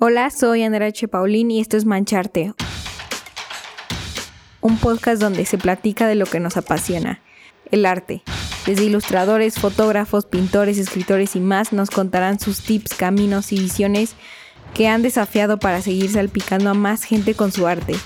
Hola, soy Andrea H. Paulín y esto es Mancharte, un podcast donde se platica de lo que nos apasiona, el arte. Desde ilustradores, fotógrafos, pintores, escritores y más nos contarán sus tips, caminos y visiones que han desafiado para seguir salpicando a más gente con su arte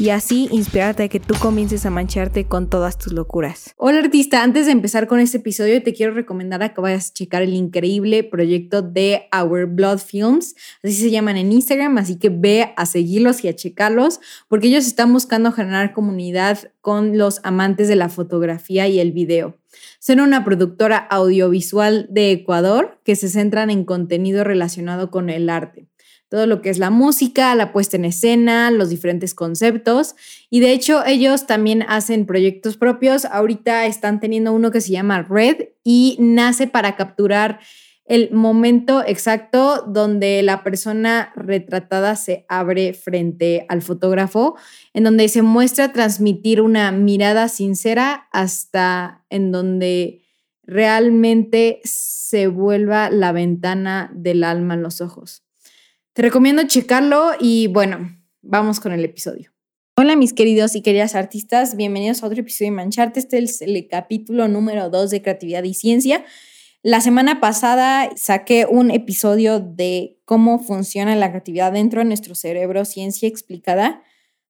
y así inspirarte a que tú comiences a mancharte con todas tus locuras. Hola artista, antes de empezar con este episodio te quiero recomendar a que vayas a checar el increíble proyecto de Our Blood Films, así se llaman en Instagram, así que ve a seguirlos y a checarlos porque ellos están buscando generar comunidad con los amantes de la fotografía y el video. Son una productora audiovisual de Ecuador que se centran en contenido relacionado con el arte todo lo que es la música, la puesta en escena, los diferentes conceptos. Y de hecho ellos también hacen proyectos propios. Ahorita están teniendo uno que se llama Red y nace para capturar el momento exacto donde la persona retratada se abre frente al fotógrafo, en donde se muestra transmitir una mirada sincera hasta en donde realmente se vuelva la ventana del alma en los ojos. Te recomiendo checarlo y bueno, vamos con el episodio. Hola mis queridos y queridas artistas, bienvenidos a otro episodio de Mancharte. Este es el capítulo número 2 de Creatividad y Ciencia. La semana pasada saqué un episodio de cómo funciona la creatividad dentro de nuestro cerebro, ciencia explicada.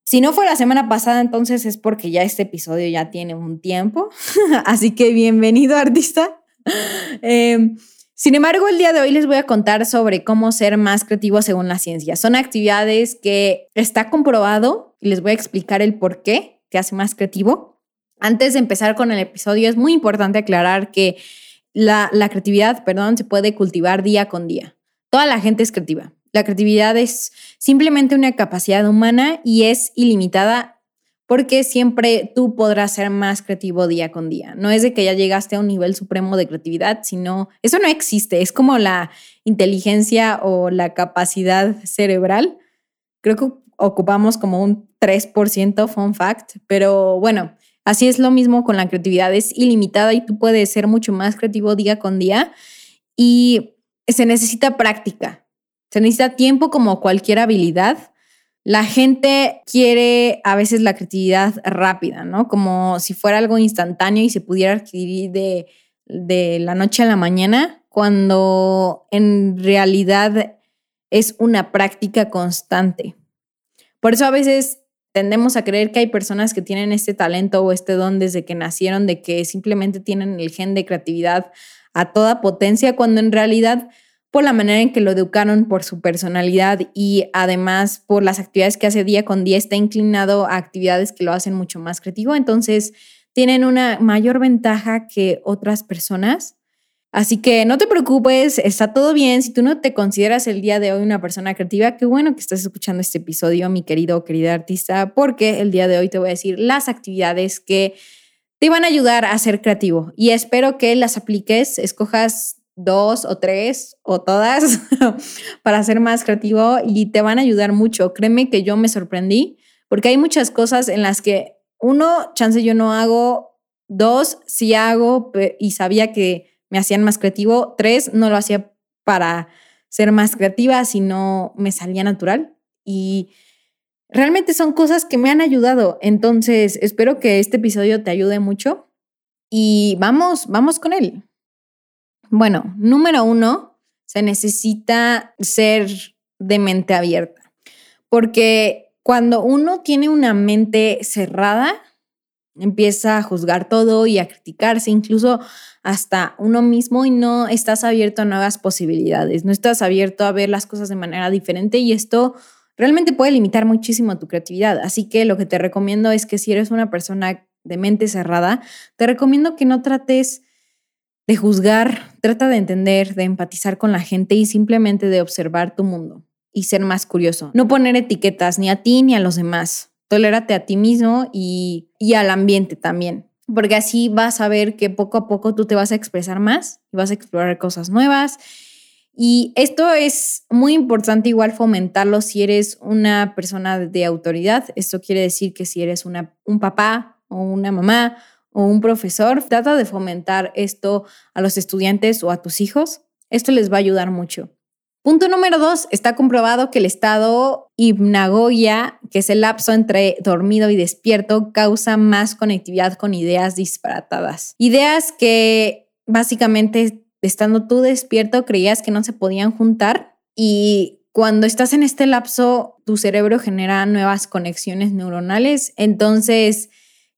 Si no fue la semana pasada, entonces es porque ya este episodio ya tiene un tiempo. Así que bienvenido artista. Eh, sin embargo, el día de hoy les voy a contar sobre cómo ser más creativo según la ciencia. Son actividades que está comprobado y les voy a explicar el por qué te hace más creativo. Antes de empezar con el episodio, es muy importante aclarar que la, la creatividad, perdón, se puede cultivar día con día. Toda la gente es creativa. La creatividad es simplemente una capacidad humana y es ilimitada porque siempre tú podrás ser más creativo día con día. No es de que ya llegaste a un nivel supremo de creatividad, sino eso no existe, es como la inteligencia o la capacidad cerebral. Creo que ocupamos como un 3% fun fact, pero bueno, así es lo mismo con la creatividad, es ilimitada y tú puedes ser mucho más creativo día con día. Y se necesita práctica, se necesita tiempo como cualquier habilidad la gente quiere a veces la creatividad rápida, ¿no? Como si fuera algo instantáneo y se pudiera adquirir de, de la noche a la mañana, cuando en realidad es una práctica constante. Por eso a veces tendemos a creer que hay personas que tienen este talento o este don desde que nacieron, de que simplemente tienen el gen de creatividad a toda potencia, cuando en realidad por la manera en que lo educaron, por su personalidad y además por las actividades que hace día con día, está inclinado a actividades que lo hacen mucho más creativo. Entonces, tienen una mayor ventaja que otras personas. Así que no te preocupes, está todo bien. Si tú no te consideras el día de hoy una persona creativa, qué bueno que estás escuchando este episodio, mi querido o querida artista, porque el día de hoy te voy a decir las actividades que te van a ayudar a ser creativo y espero que las apliques, escojas dos o tres o todas para ser más creativo y te van a ayudar mucho. Créeme que yo me sorprendí porque hay muchas cosas en las que uno, chance yo no hago, dos, sí hago y sabía que me hacían más creativo, tres, no lo hacía para ser más creativa, sino me salía natural y realmente son cosas que me han ayudado. Entonces, espero que este episodio te ayude mucho y vamos, vamos con él. Bueno, número uno, se necesita ser de mente abierta, porque cuando uno tiene una mente cerrada, empieza a juzgar todo y a criticarse, incluso hasta uno mismo y no estás abierto a nuevas posibilidades, no estás abierto a ver las cosas de manera diferente y esto realmente puede limitar muchísimo tu creatividad. Así que lo que te recomiendo es que si eres una persona de mente cerrada, te recomiendo que no trates de juzgar, trata de entender, de empatizar con la gente y simplemente de observar tu mundo y ser más curioso. No poner etiquetas ni a ti ni a los demás. Tolérate a ti mismo y, y al ambiente también, porque así vas a ver que poco a poco tú te vas a expresar más y vas a explorar cosas nuevas. Y esto es muy importante igual fomentarlo si eres una persona de autoridad. Esto quiere decir que si eres una, un papá o una mamá o un profesor, trata de fomentar esto a los estudiantes o a tus hijos. Esto les va a ayudar mucho. Punto número dos, está comprobado que el estado hipnagogia, que es el lapso entre dormido y despierto, causa más conectividad con ideas disparatadas. Ideas que básicamente, estando tú despierto, creías que no se podían juntar y cuando estás en este lapso, tu cerebro genera nuevas conexiones neuronales, entonces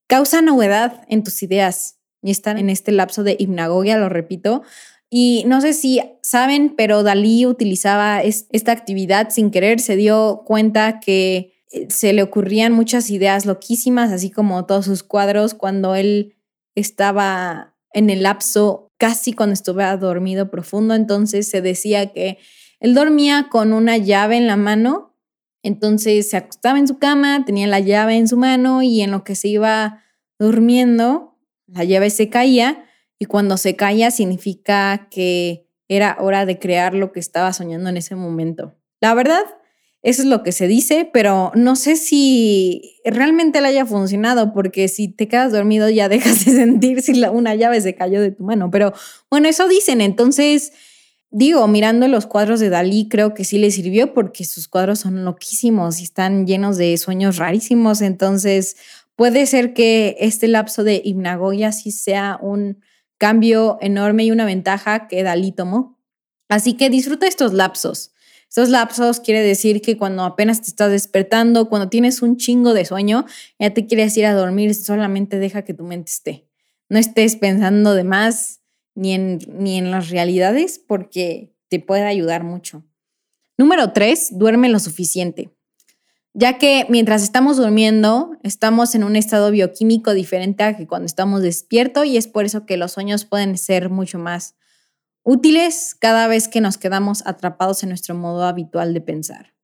causa novedad en tus ideas y están en este lapso de hipnagogia, lo repito, y no sé si saben, pero Dalí utilizaba esta actividad sin querer, se dio cuenta que eh, se le ocurrían muchas ideas loquísimas, así como todos sus cuadros, cuando él estaba en el lapso casi cuando estuve dormido profundo, entonces se decía que él dormía con una llave en la mano, entonces se acostaba en su cama, tenía la llave en su mano y en lo que se iba durmiendo, la llave se caía y cuando se calla significa que era hora de crear lo que estaba soñando en ese momento. La verdad, eso es lo que se dice, pero no sé si realmente le haya funcionado, porque si te quedas dormido ya dejas de sentir si una llave se cayó de tu mano. Pero bueno, eso dicen. Entonces, digo, mirando los cuadros de Dalí, creo que sí le sirvió porque sus cuadros son loquísimos y están llenos de sueños rarísimos. Entonces, puede ser que este lapso de hipnagogia sí sea un cambio enorme y una ventaja que Dalí tomó. Así que disfruta estos lapsos. Estos lapsos quiere decir que cuando apenas te estás despertando, cuando tienes un chingo de sueño, ya te quieres ir a dormir, solamente deja que tu mente esté. No estés pensando de más ni en, ni en las realidades porque te puede ayudar mucho. Número tres, duerme lo suficiente ya que mientras estamos durmiendo estamos en un estado bioquímico diferente a que cuando estamos despiertos y es por eso que los sueños pueden ser mucho más útiles cada vez que nos quedamos atrapados en nuestro modo habitual de pensar.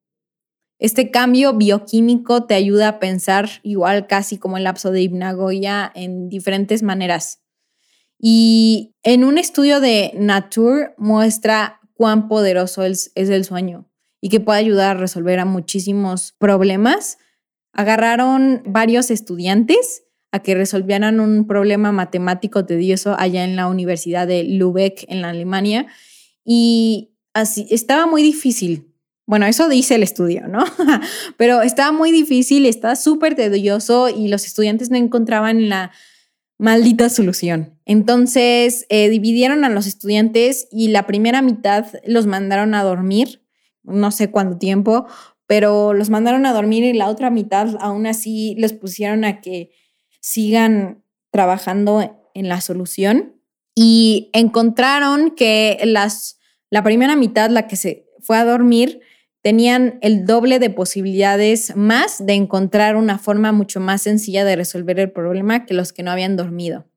Este cambio bioquímico te ayuda a pensar igual casi como el lapso de hipnagogia en diferentes maneras. Y en un estudio de Nature muestra cuán poderoso es el sueño y que puede ayudar a resolver a muchísimos problemas. Agarraron varios estudiantes a que resolvieran un problema matemático tedioso allá en la Universidad de Lübeck, en la Alemania, y así estaba muy difícil. Bueno, eso dice el estudio, ¿no? Pero estaba muy difícil, estaba súper tedioso y los estudiantes no encontraban la maldita solución. Entonces eh, dividieron a los estudiantes y la primera mitad los mandaron a dormir no sé cuánto tiempo, pero los mandaron a dormir y la otra mitad aún así les pusieron a que sigan trabajando en la solución y encontraron que las, la primera mitad, la que se fue a dormir, tenían el doble de posibilidades más de encontrar una forma mucho más sencilla de resolver el problema que los que no habían dormido.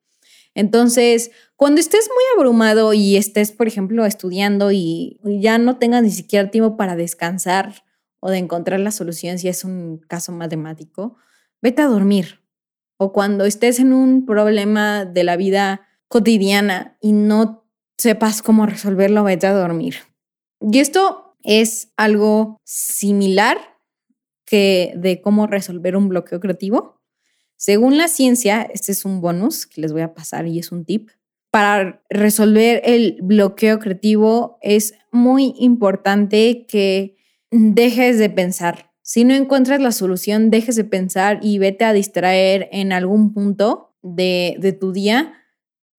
Entonces, cuando estés muy abrumado y estés, por ejemplo, estudiando y ya no tengas ni siquiera tiempo para descansar o de encontrar la solución si es un caso matemático, vete a dormir. O cuando estés en un problema de la vida cotidiana y no sepas cómo resolverlo, vete a dormir. Y esto es algo similar que de cómo resolver un bloqueo creativo. Según la ciencia, este es un bonus que les voy a pasar y es un tip. Para resolver el bloqueo creativo es muy importante que dejes de pensar. Si no encuentras la solución, dejes de pensar y vete a distraer en algún punto de, tu día.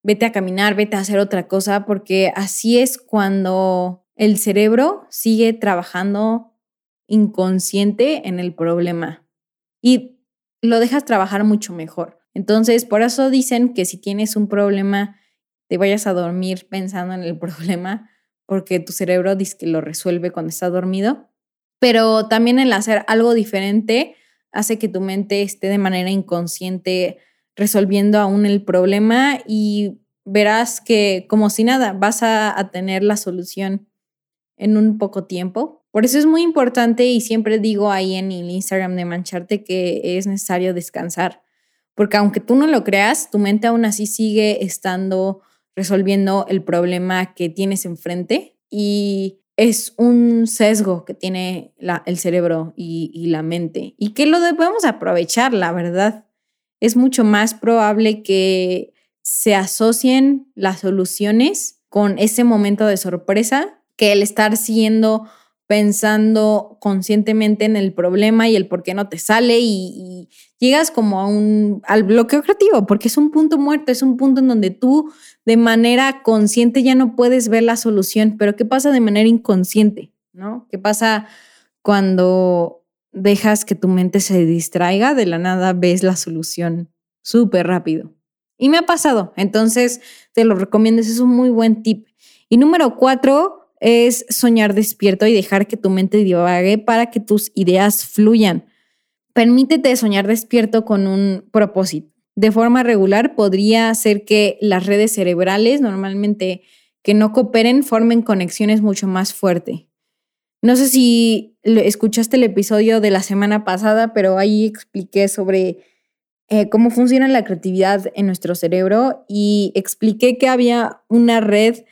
Vete a caminar, vete a hacer otra cosa, porque así es cuando el cerebro sigue trabajando inconsciente en el problema. Y lo dejas trabajar mucho mejor. Entonces, por eso dicen que si tienes un problema, te vayas a dormir pensando en el problema, porque tu cerebro dice que lo resuelve cuando está dormido. Pero también el hacer algo diferente hace que tu mente esté de manera inconsciente resolviendo aún el problema y verás que como si nada, vas a, a tener la solución en un poco tiempo por eso es muy importante y siempre digo ahí en el Instagram de Mancharte que es necesario descansar, porque aunque tú no lo creas, tu mente aún así sigue estando resolviendo el problema que tienes enfrente y es un sesgo que tiene el cerebro y, y la mente y que lo debemos aprovechar, la verdad. Es mucho más probable que se asocien las soluciones con ese momento de sorpresa que el estar siguiendo pensando conscientemente en el problema y el por qué no te sale y, llegas como a un al bloqueo creativo porque es un punto muerto, es un punto en donde tú de manera consciente ya no puedes ver la solución, pero ¿qué pasa de manera inconsciente? ¿No? ¿Qué pasa cuando dejas que tu mente se distraiga, de la nada ves la solución súper rápido. Y me ha pasado, entonces te lo recomiendo, es un muy buen tip. Y número cuatro es soñar despierto y dejar que tu mente divague para que tus ideas fluyan. Permítete soñar despierto con un propósito. De forma regular podría hacer que las redes cerebrales normalmente que no cooperen formen conexiones mucho más fuertes. No sé si escuchaste el episodio de la semana pasada, pero ahí expliqué sobre eh, cómo funciona la creatividad en nuestro cerebro y expliqué que había una red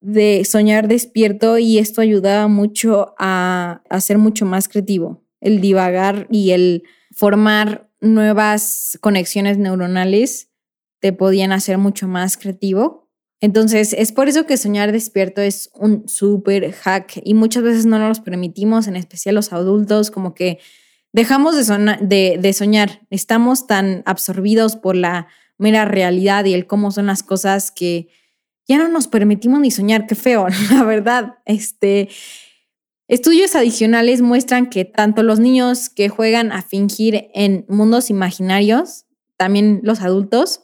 de soñar despierto y esto ayudaba mucho a, ser mucho más creativo, el divagar y el formar nuevas conexiones neuronales te podían hacer mucho más creativo. Entonces, es por eso que soñar despierto es un súper hack y muchas veces no nos los permitimos, en especial los adultos, como que dejamos de, de, soñar, estamos tan absorbidos por la mera realidad y el cómo son las cosas que ya no nos permitimos ni soñar, qué feo, la verdad. Este, estudios adicionales muestran que tanto los niños que juegan a fingir en mundos imaginarios, también los adultos,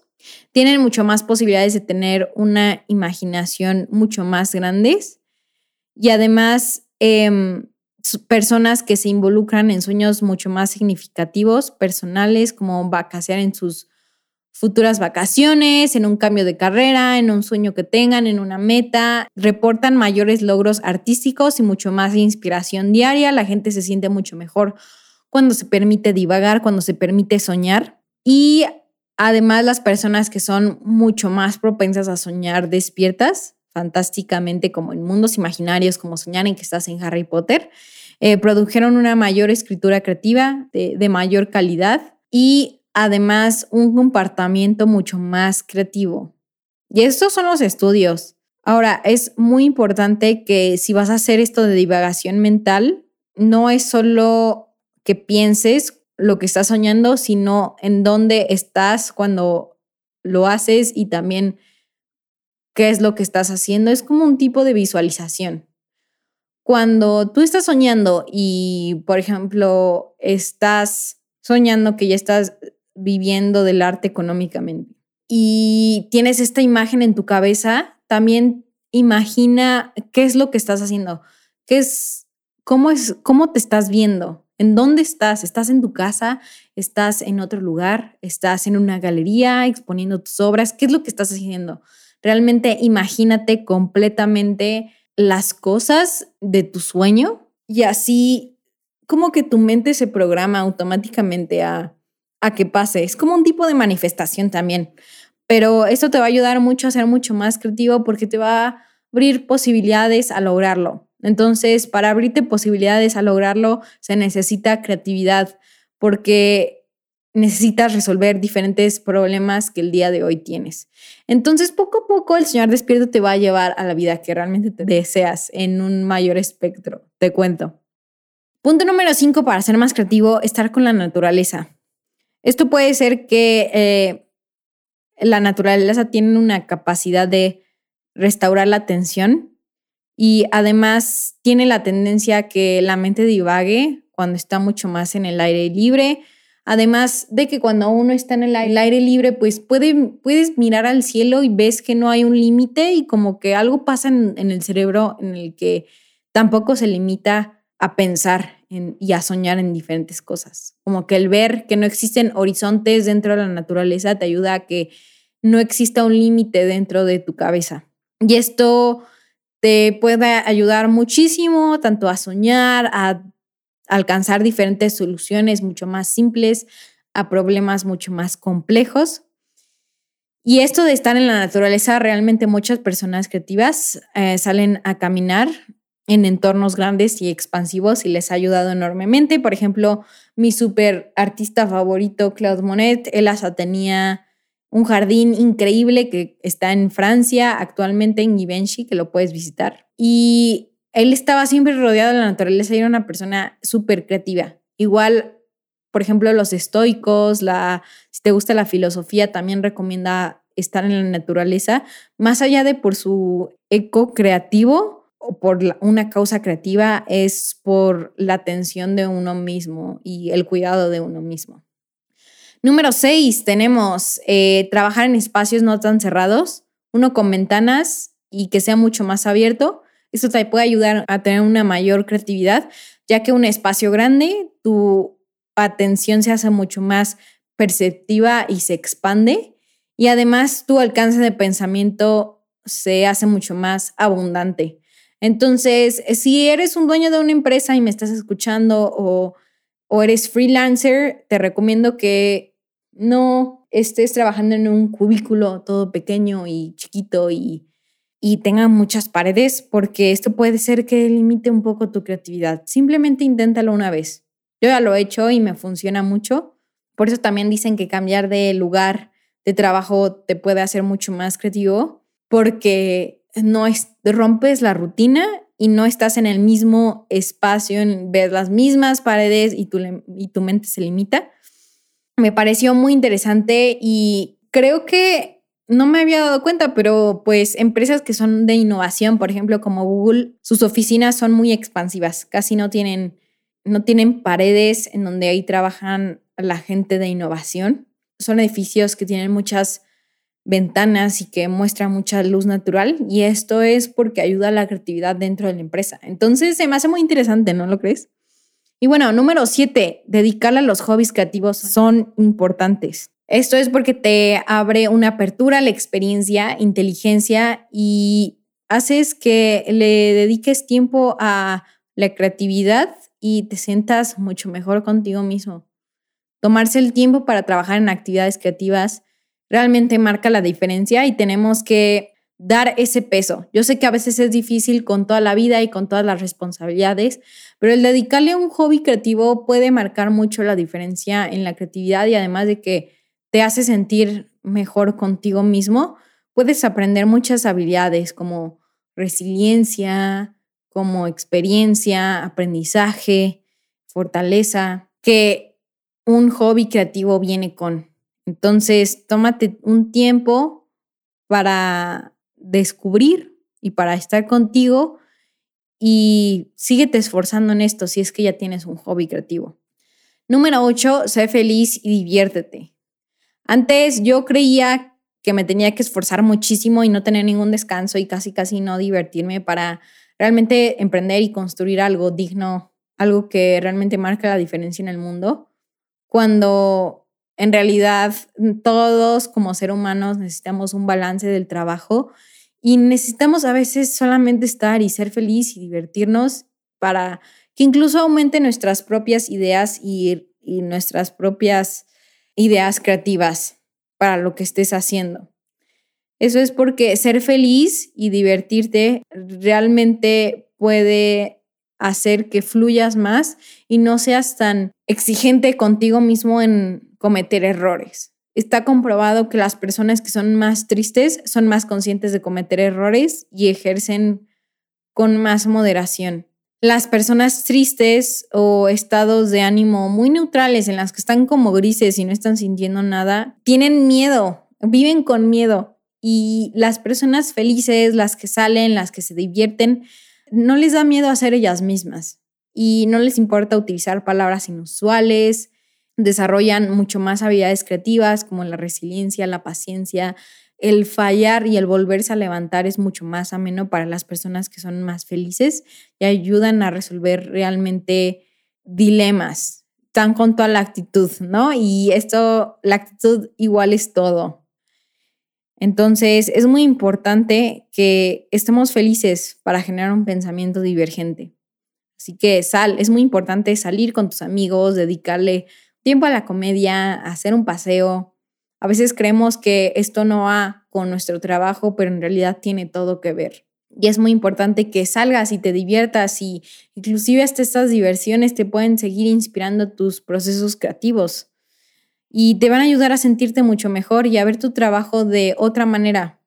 tienen mucho más posibilidades de tener una imaginación mucho más grandes y además em, personas que se involucran en sueños mucho más significativos, personales, como vacacionar en sus futuras vacaciones, en un cambio de carrera, en un sueño que tengan, en una meta, reportan mayores logros artísticos y mucho más inspiración diaria. La gente se siente mucho mejor cuando se permite divagar, cuando se permite soñar. Y Además, las personas que son mucho más propensas a soñar despiertas, fantásticamente como en mundos imaginarios, como soñar en que estás en Harry Potter, eh, produjeron una mayor escritura creativa de, de mayor calidad y además un comportamiento mucho más creativo. Y estos son los estudios. Ahora, es muy importante que si vas a hacer esto de divagación mental, no es solo que pienses lo que estás soñando, sino en dónde estás cuando lo haces y también qué es lo que estás haciendo. Es como un tipo de visualización. Cuando tú estás soñando y, por ejemplo, estás soñando que ya estás viviendo del arte económicamente y tienes esta imagen en tu cabeza, también imagina qué es lo que estás haciendo, qué es, cómo es, cómo te estás viendo, ¿En dónde estás? ¿Estás en tu casa? ¿Estás en otro lugar? ¿Estás en una galería exponiendo tus obras? ¿Qué es lo que estás haciendo? Realmente imagínate completamente las cosas de tu sueño y así como que tu mente se programa automáticamente a, a que pase. Es como un tipo de manifestación también, pero eso te va a ayudar mucho a ser mucho más creativo porque te va a abrir posibilidades a lograrlo. Entonces, para abrirte posibilidades a lograrlo, se necesita creatividad porque necesitas resolver diferentes problemas que el día de hoy tienes. Entonces, poco a poco el Señor despierto te va a llevar a la vida que realmente te deseas en un mayor espectro. Te cuento. Punto número cinco para ser más creativo, estar con la naturaleza. Esto puede ser que eh, la naturaleza tiene una capacidad de restaurar la atención y además tiene la tendencia que la mente divague cuando está mucho más en el aire libre. Además de que cuando uno está en el aire libre, pues puede, puedes mirar al cielo y ves que no hay un límite y como que algo pasa en, el cerebro en el que tampoco se limita a pensar y a soñar en diferentes cosas. Como que el ver que no existen horizontes dentro de la naturaleza te ayuda a que no exista un límite dentro de tu cabeza. Y esto te puede ayudar muchísimo tanto a soñar, a alcanzar diferentes soluciones mucho más simples a problemas mucho más complejos. Y esto de estar en la naturaleza, realmente muchas personas creativas eh, salen a caminar en entornos grandes y expansivos y les ha ayudado enormemente. Por ejemplo, mi super artista favorito, Claude Monet, él hasta tenía un jardín increíble que está en Francia, actualmente en Givenchy, que lo puedes visitar. Y él estaba siempre rodeado de la naturaleza y era una persona súper creativa. Igual, por ejemplo, los estoicos, la, si te gusta la filosofía, también recomienda estar en la naturaleza, más allá de por su eco creativo por una causa creativa, es por la atención de uno mismo y el cuidado de uno mismo. Número seis, tenemos eh, trabajar en espacios no tan cerrados, uno con ventanas y que sea mucho más abierto. Esto te puede ayudar a tener una mayor creatividad, ya que un espacio grande, tu atención se hace mucho más perceptiva y se expande y además tu alcance de pensamiento se hace mucho más abundante. Entonces, si eres un dueño de una empresa y me estás escuchando o, o eres freelancer, te recomiendo que no estés trabajando en un cubículo todo pequeño y chiquito y, y tenga muchas paredes, porque esto puede ser que limite un poco tu creatividad. Simplemente inténtalo una vez. Yo ya lo he hecho y me funciona mucho. Por eso también dicen que cambiar de lugar de trabajo te puede hacer mucho más creativo porque no rompes la rutina y no estás en el mismo espacio, ves las mismas paredes y tu, y tu mente se limita. Me pareció muy interesante y creo que no me había dado cuenta, pero pues empresas que son de innovación, por ejemplo, como Google, sus oficinas son muy expansivas, casi no tienen, no tienen paredes en donde ahí trabajan la gente de innovación son edificios que tienen muchas ventanas y que muestran mucha luz natural y esto es porque ayuda a la creatividad dentro de la empresa. Entonces se me hace muy interesante, ¿no lo crees? Y bueno, número siete, dedicarle a los hobbies creativos son importantes. Esto es porque te abre una apertura a la experiencia, inteligencia y haces que le dediques tiempo a la creatividad y te sientas mucho mejor contigo mismo. Tomarse el tiempo para trabajar en actividades creativas realmente marca la diferencia y tenemos que dar ese peso. Yo sé que a veces es difícil con toda la vida y con todas las responsabilidades, pero el dedicarle a un hobby creativo puede marcar mucho la diferencia en la creatividad y además de que te hace sentir mejor contigo mismo, puedes aprender muchas habilidades como resiliencia, como experiencia, aprendizaje, fortaleza, que un hobby creativo viene con. Entonces, tómate un tiempo para descubrir y para estar contigo y síguete esforzando en esto si es que ya tienes un hobby creativo. Número 8, sé feliz y diviértete. Antes yo creía que me tenía que esforzar muchísimo y no tener ningún descanso y casi casi no divertirme para realmente emprender y construir algo digno, algo que realmente marca la diferencia en el mundo cuando en realidad todos como seres humanos necesitamos un balance del trabajo y necesitamos a veces solamente estar y ser feliz y divertirnos para que incluso aumente nuestras propias ideas y, y nuestras propias ideas creativas para lo que estés haciendo. Eso es porque ser feliz y divertirte realmente puede hacer que fluyas más y no seas tan exigente contigo mismo en cometer errores. Está comprobado que las personas que son más tristes son más conscientes de cometer errores y ejercen con más moderación. Las personas tristes o estados de ánimo muy neutrales en las que están como grises y no están sintiendo nada, tienen miedo, viven con miedo. Y las personas felices, las que salen, las que se divierten, no les da miedo a ser ellas mismas y no les importa utilizar palabras inusuales, desarrollan mucho más habilidades creativas como la resiliencia, la paciencia, el fallar y el volverse a levantar es mucho más ameno para las personas que son más felices y ayudan a resolver realmente dilemas, tan con toda la actitud, ¿no? Y esto, la actitud igual es todo. Entonces, es muy importante que estemos felices para generar un pensamiento divergente. Así que sal, es muy importante salir con tus amigos, dedicarle tiempo a la comedia, hacer un paseo. A veces creemos que esto no va con nuestro trabajo, pero en realidad tiene todo que ver. Y es muy importante que salgas y te diviertas y inclusive hasta estas diversiones te pueden seguir inspirando tus procesos creativos y te van a ayudar a sentirte mucho mejor y a ver tu trabajo de otra manera,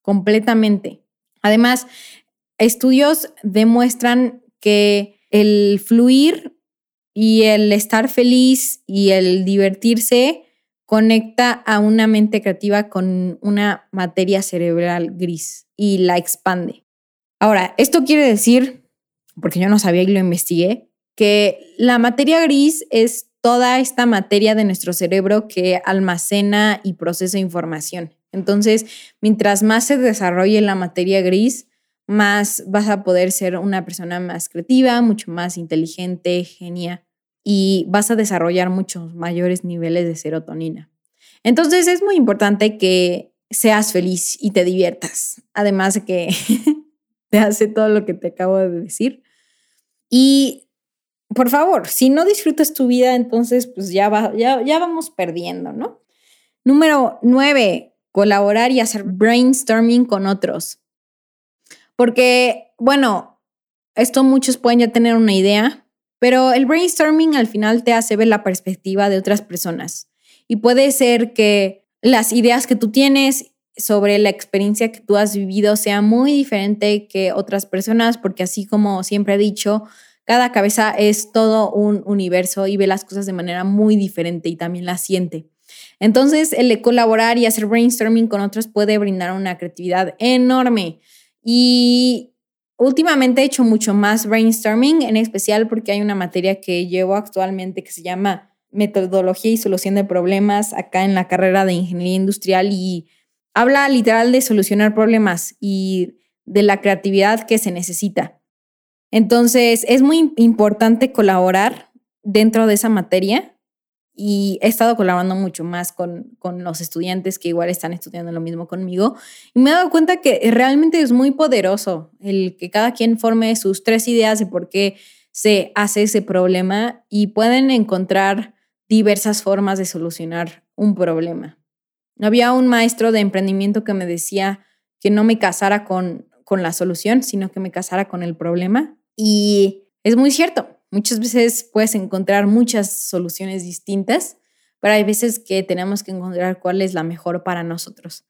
completamente. Además, estudios demuestran que el fluir y el estar feliz y el divertirse conecta a una mente creativa con una materia cerebral gris y la expande. Ahora, esto quiere decir, porque yo no sabía y lo investigué, que la materia gris es toda esta materia de nuestro cerebro que almacena y procesa información. Entonces, mientras más se desarrolle la materia gris, más vas a poder ser una persona más creativa, mucho más inteligente, genia y vas a desarrollar muchos mayores niveles de serotonina. Entonces es muy importante que seas feliz y te diviertas, además de que te hace todo lo que te acabo de decir. Y por favor, si no disfrutas tu vida, entonces pues ya, va, ya, ya vamos perdiendo, ¿no? Número nueve, colaborar y hacer brainstorming con otros. Porque, bueno, esto muchos pueden ya tener una idea, pero el brainstorming al final te hace ver la perspectiva de otras personas. Y puede ser que las ideas que tú tienes sobre la experiencia que tú has vivido sea muy diferente que otras personas, porque así como siempre he dicho, cada cabeza es todo un universo y ve las cosas de manera muy diferente y también las siente. Entonces, el colaborar y hacer brainstorming con otros puede brindar una creatividad enorme. Y últimamente he hecho mucho más brainstorming, en especial porque hay una materia que llevo actualmente que se llama metodología y solución de problemas acá en la carrera de ingeniería industrial y habla literal de solucionar problemas y de la creatividad que se necesita. Entonces, es muy importante colaborar dentro de esa materia y he estado colaborando mucho más con, con, los estudiantes que igual están estudiando lo mismo conmigo y me he dado cuenta que realmente es muy poderoso el que cada quien forme sus tres ideas de por qué se hace ese problema y pueden encontrar diversas formas de solucionar un problema. Había un maestro de emprendimiento que me decía que no me casara con, con la solución, sino que me casara con el problema y es muy cierto Muchas veces puedes encontrar muchas soluciones distintas, pero hay veces que tenemos que encontrar cuál es la mejor para nosotros.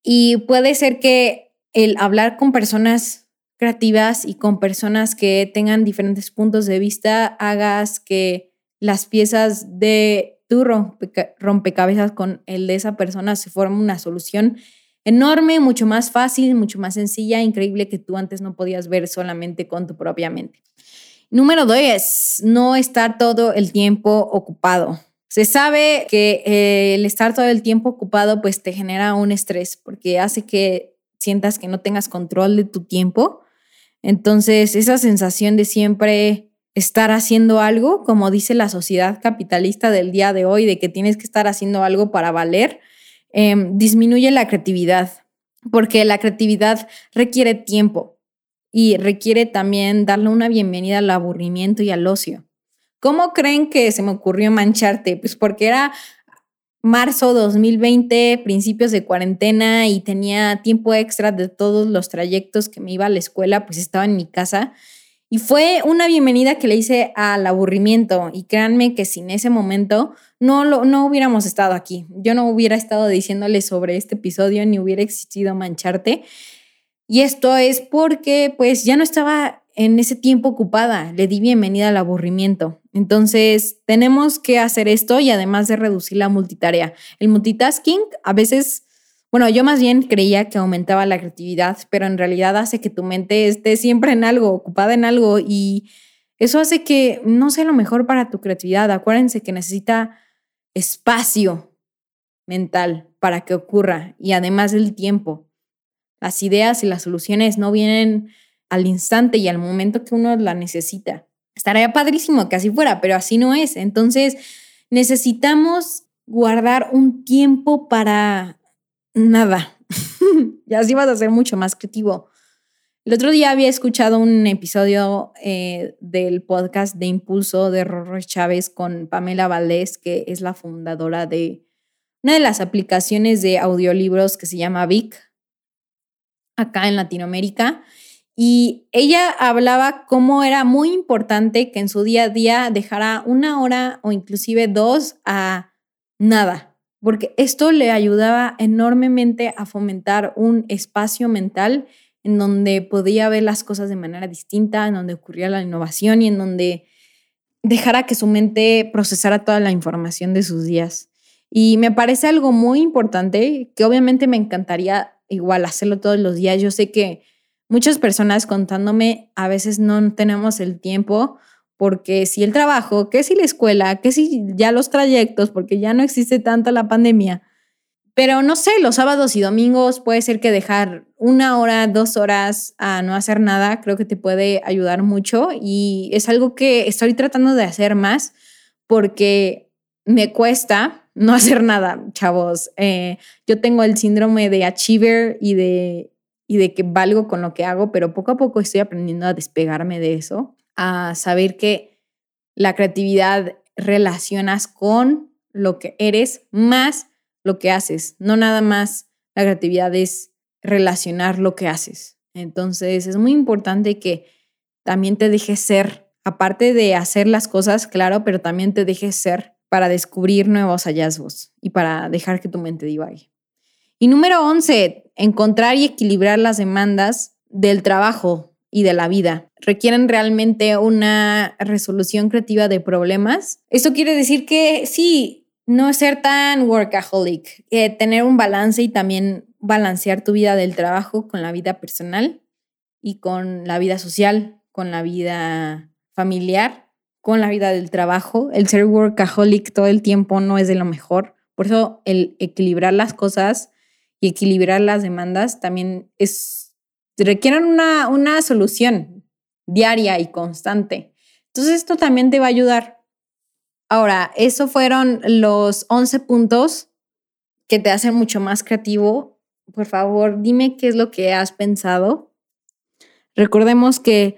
Y puede ser que el hablar con personas creativas y con personas que tengan diferentes puntos de vista hagas que las piezas de tu rompecabezas con el de esa persona se formen una solución enorme, mucho más fácil, mucho más sencilla, increíble que tú antes no podías ver solamente con tu propia mente. Número dos, no estar todo el tiempo ocupado. Se sabe que eh, el estar todo el tiempo ocupado pues te genera un estrés porque hace que sientas que no tengas control de tu tiempo. Entonces, esa sensación de siempre estar haciendo algo, como dice la sociedad capitalista del día de hoy, de que tienes que estar haciendo algo para valer, em, disminuye la creatividad, porque la creatividad requiere tiempo y requiere también darle una bienvenida al aburrimiento y al ocio. ¿Cómo creen que se me ocurrió mancharte? Pues porque era marzo 2020, principios de cuarentena y tenía tiempo extra de todos los trayectos que me iba a la escuela, pues estaba en mi casa. Y fue una bienvenida que le hice al aburrimiento. Y créanme que sin ese momento no, lo, no hubiéramos estado aquí. Yo no hubiera estado diciéndole sobre este episodio ni hubiera existido mancharte. Y esto es porque pues ya no estaba en ese tiempo ocupada, le di bienvenida al aburrimiento. Entonces, tenemos que hacer esto y además de reducir la multitarea. El multitasking a veces, bueno, yo más bien creía que aumentaba la creatividad, pero en realidad hace que tu mente esté siempre en algo, ocupada en algo y eso hace que no sea lo mejor para tu creatividad. Acuérdense que necesita espacio mental para que ocurra y además el tiempo. Las ideas y las soluciones no vienen al instante y al momento que uno la necesita. Estaría padrísimo que así fuera, pero así no es. Entonces, necesitamos guardar un tiempo para nada. y así vas a ser mucho más creativo. El otro día había escuchado un episodio eh, del podcast de Impulso de Rorro Chávez con Pamela Valdés, que es la fundadora de una de las aplicaciones de audiolibros que se llama Vic acá en Latinoamérica. Y ella hablaba cómo era muy importante que en su día a día dejara una hora o inclusive dos a nada, porque esto le ayudaba enormemente a fomentar un espacio mental en donde podía ver las cosas de manera distinta, en donde ocurría la innovación y en donde dejara que su mente procesara toda la información de sus días. Y me parece algo muy importante, que obviamente me encantaría igual hacerlo todos los días. Yo sé que muchas personas contándome a veces no tenemos el tiempo porque si el trabajo, que si la escuela, que si ya los trayectos, porque ya no existe tanto la pandemia. Pero no sé, los sábados y domingos puede ser que dejar una hora, dos horas a no hacer nada, creo que te puede ayudar mucho y es algo que estoy tratando de hacer más porque me cuesta no hacer nada, chavos. Eh, yo tengo el síndrome de achiever y de, y de que valgo con lo que hago, pero poco a poco estoy aprendiendo a despegarme de eso, a saber que la creatividad relacionas con lo que eres más lo que haces, no nada más la creatividad es relacionar lo que haces. Entonces es muy importante que también te dejes ser, aparte de hacer las cosas, claro, pero también te dejes ser para descubrir nuevos hallazgos y para dejar que tu mente divague. Y número 11, encontrar y equilibrar las demandas del trabajo y de la vida. Requieren realmente una resolución creativa de problemas. Esto quiere decir que sí, no ser tan workaholic, eh, tener un balance y también balancear tu vida del trabajo con la vida personal y con la vida social, con la vida familiar con la vida del trabajo. El ser workaholic todo el tiempo no es de lo mejor. Por eso el equilibrar las cosas y equilibrar las demandas también es, requieren una, una solución diaria y constante. Entonces esto también te va a ayudar. Ahora, eso fueron los 11 puntos que te hacen mucho más creativo. Por favor, dime qué es lo que has pensado. Recordemos que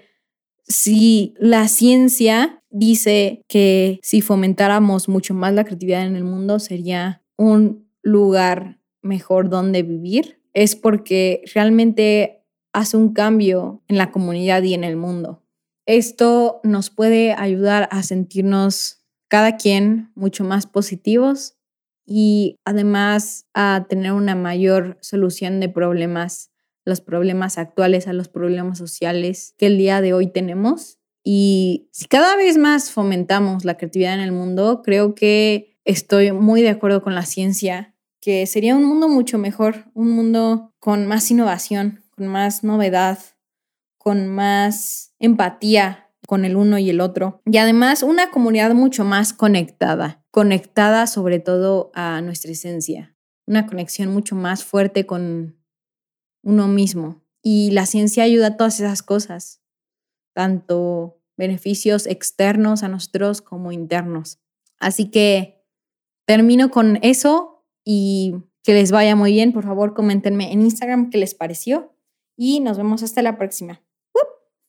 si la ciencia dice que si fomentáramos mucho más la creatividad en el mundo sería un lugar mejor donde vivir, es porque realmente hace un cambio en la comunidad y en el mundo. Esto nos puede ayudar a sentirnos cada quien mucho más positivos y además a tener una mayor solución de problemas, los problemas actuales, a los problemas sociales que el día de hoy tenemos. Y si cada vez más fomentamos la creatividad en el mundo, creo que estoy muy de acuerdo con la ciencia, que sería un mundo mucho mejor, un mundo con más innovación, con más novedad, con más empatía con el uno y el otro. Y además una comunidad mucho más conectada, conectada sobre todo a nuestra esencia, una conexión mucho más fuerte con uno mismo. Y la ciencia ayuda a todas esas cosas tanto beneficios externos a nosotros como internos. Así que termino con eso y que les vaya muy bien. Por favor, coméntenme en Instagram qué les pareció y nos vemos hasta la próxima.